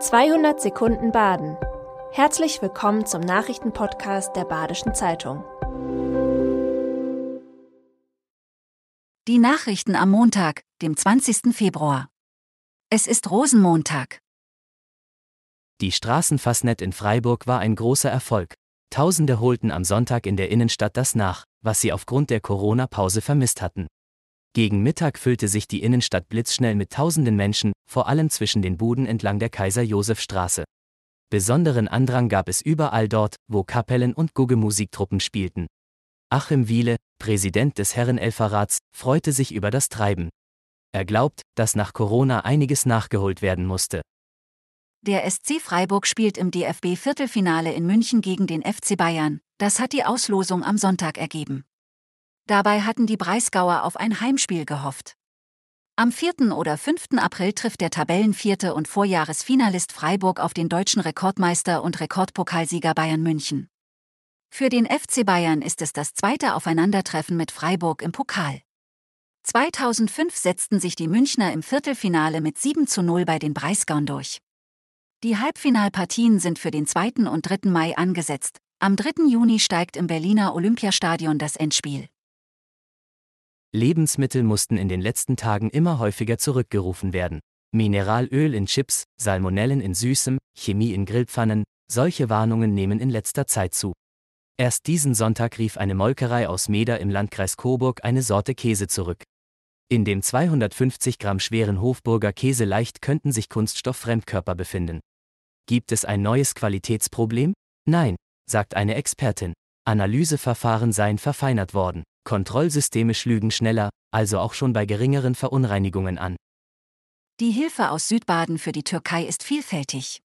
200 Sekunden Baden. Herzlich willkommen zum Nachrichtenpodcast der Badischen Zeitung. Die Nachrichten am Montag, dem 20. Februar. Es ist Rosenmontag. Die Straßenfassnet in Freiburg war ein großer Erfolg. Tausende holten am Sonntag in der Innenstadt das nach, was sie aufgrund der Corona-Pause vermisst hatten. Gegen Mittag füllte sich die Innenstadt blitzschnell mit tausenden Menschen, vor allem zwischen den Buden entlang der Kaiser-Josef-Straße. Besonderen Andrang gab es überall dort, wo Kapellen und Gugge-Musiktruppen spielten. Achim Wiele, Präsident des Herrenelferrats, freute sich über das Treiben. Er glaubt, dass nach Corona einiges nachgeholt werden musste. Der SC Freiburg spielt im DFB-Viertelfinale in München gegen den FC Bayern. Das hat die Auslosung am Sonntag ergeben. Dabei hatten die Breisgauer auf ein Heimspiel gehofft. Am 4. oder 5. April trifft der Tabellenvierte und Vorjahresfinalist Freiburg auf den deutschen Rekordmeister und Rekordpokalsieger Bayern München. Für den FC Bayern ist es das zweite Aufeinandertreffen mit Freiburg im Pokal. 2005 setzten sich die Münchner im Viertelfinale mit 7 zu 0 bei den Breisgauern durch. Die Halbfinalpartien sind für den 2. und 3. Mai angesetzt. Am 3. Juni steigt im Berliner Olympiastadion das Endspiel. Lebensmittel mussten in den letzten Tagen immer häufiger zurückgerufen werden. Mineralöl in Chips, Salmonellen in Süßem, Chemie in Grillpfannen, solche Warnungen nehmen in letzter Zeit zu. Erst diesen Sonntag rief eine Molkerei aus Meder im Landkreis Coburg eine Sorte Käse zurück. In dem 250 Gramm schweren Hofburger Käse leicht könnten sich Kunststofffremdkörper befinden. Gibt es ein neues Qualitätsproblem? Nein, sagt eine Expertin. Analyseverfahren seien verfeinert worden. Kontrollsysteme schlügen schneller, also auch schon bei geringeren Verunreinigungen an. Die Hilfe aus Südbaden für die Türkei ist vielfältig.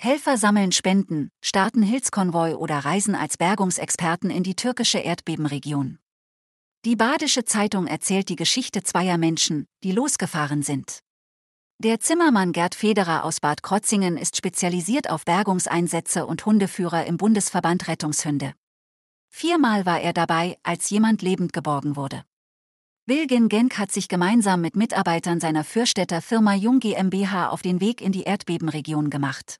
Helfer sammeln Spenden, starten Hilfskonvoi oder reisen als Bergungsexperten in die türkische Erdbebenregion. Die Badische Zeitung erzählt die Geschichte zweier Menschen, die losgefahren sind. Der Zimmermann Gerd Federer aus Bad Krotzingen ist spezialisiert auf Bergungseinsätze und Hundeführer im Bundesverband Rettungshunde. Viermal war er dabei, als jemand lebend geborgen wurde. Wilgen Genk hat sich gemeinsam mit Mitarbeitern seiner Fürstädter Firma Jung GmbH auf den Weg in die Erdbebenregion gemacht.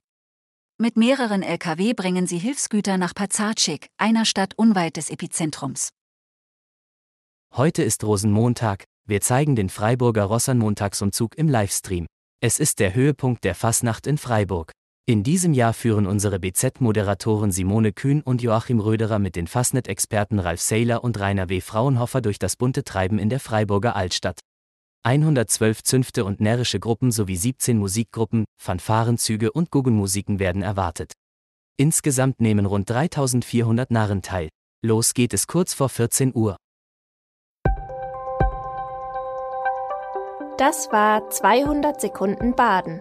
Mit mehreren Lkw bringen sie Hilfsgüter nach Pazarcik, einer Stadt unweit des Epizentrums. Heute ist Rosenmontag, wir zeigen den Freiburger Rossernmontagsumzug im Livestream. Es ist der Höhepunkt der Fasnacht in Freiburg. In diesem Jahr führen unsere BZ-Moderatoren Simone Kühn und Joachim Röderer mit den Fastnet-Experten Ralf Seiler und Rainer W. Fraunhofer durch das bunte Treiben in der Freiburger Altstadt. 112 Zünfte und närrische Gruppen sowie 17 Musikgruppen, Fanfarenzüge und Guggenmusiken werden erwartet. Insgesamt nehmen rund 3400 Narren teil. Los geht es kurz vor 14 Uhr. Das war 200 Sekunden Baden.